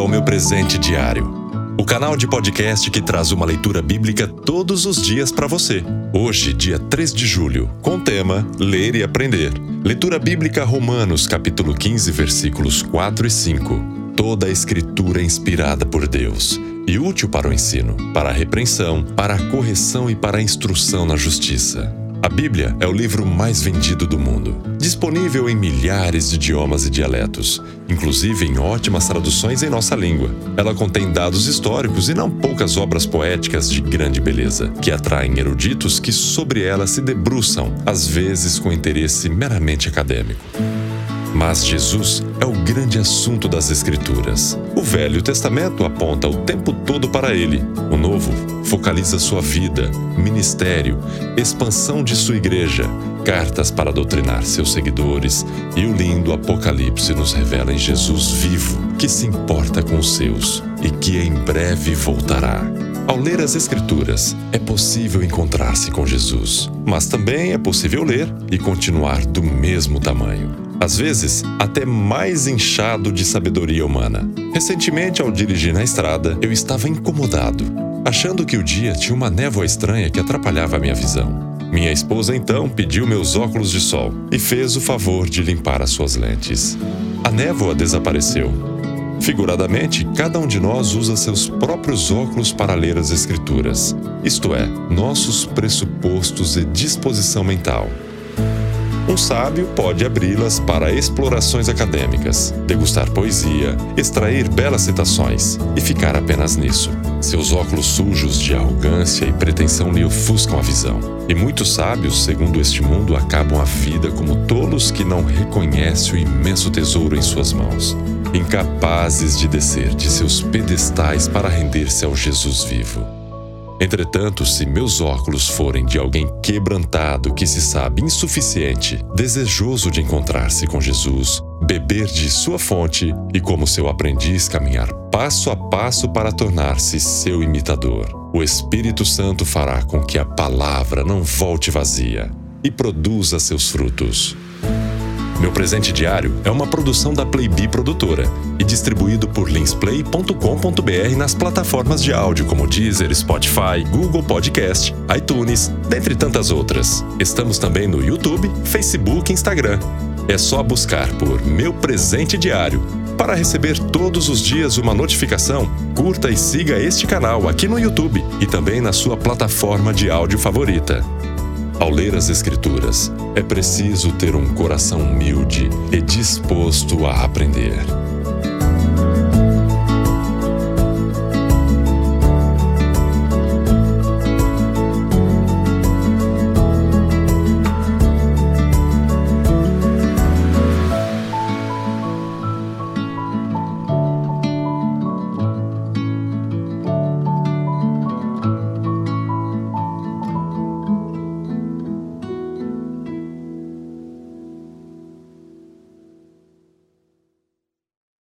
ao meu presente diário. O canal de podcast que traz uma leitura bíblica todos os dias para você. Hoje, dia 3 de julho, com o tema Ler e Aprender. Leitura bíblica Romanos, capítulo 15, versículos 4 e 5. Toda a escritura é inspirada por Deus e útil para o ensino, para a repreensão, para a correção e para a instrução na justiça a Bíblia é o livro mais vendido do mundo, disponível em milhares de idiomas e dialetos, inclusive em ótimas traduções em nossa língua. Ela contém dados históricos e não poucas obras poéticas de grande beleza, que atraem eruditos que sobre ela se debruçam, às vezes com interesse meramente acadêmico. Mas Jesus é o grande assunto das Escrituras. O Velho Testamento aponta o tempo todo para ele. O Novo focaliza sua vida, ministério, expansão de sua igreja, cartas para doutrinar seus seguidores. E o lindo Apocalipse nos revela em Jesus vivo, que se importa com os seus e que em breve voltará. Ao ler as Escrituras, é possível encontrar-se com Jesus, mas também é possível ler e continuar do mesmo tamanho. Às vezes até mais inchado de sabedoria humana. Recentemente, ao dirigir na estrada, eu estava incomodado, achando que o dia tinha uma névoa estranha que atrapalhava a minha visão. Minha esposa então pediu meus óculos de sol e fez o favor de limpar as suas lentes. A névoa desapareceu. Figuradamente, cada um de nós usa seus próprios óculos para ler as Escrituras, isto é, nossos pressupostos e disposição mental. Um sábio pode abri-las para explorações acadêmicas, degustar poesia, extrair belas citações e ficar apenas nisso. Seus óculos sujos de arrogância e pretensão lhe ofuscam a visão. E muitos sábios, segundo este mundo, acabam a vida como tolos que não reconhecem o imenso tesouro em suas mãos, incapazes de descer de seus pedestais para render-se ao Jesus vivo. Entretanto, se meus óculos forem de alguém quebrantado que se sabe insuficiente, desejoso de encontrar-se com Jesus, beber de sua fonte e, como seu aprendiz, caminhar passo a passo para tornar-se seu imitador, o Espírito Santo fará com que a palavra não volte vazia e produza seus frutos. Meu presente diário é uma produção da Playbee Produtora e distribuído por linsplay.com.br nas plataformas de áudio como Deezer, Spotify, Google Podcast, iTunes, dentre tantas outras. Estamos também no YouTube, Facebook e Instagram. É só buscar por Meu Presente Diário. Para receber todos os dias uma notificação, curta e siga este canal aqui no YouTube e também na sua plataforma de áudio favorita. Ao ler as Escrituras, é preciso ter um coração humilde e disposto a aprender.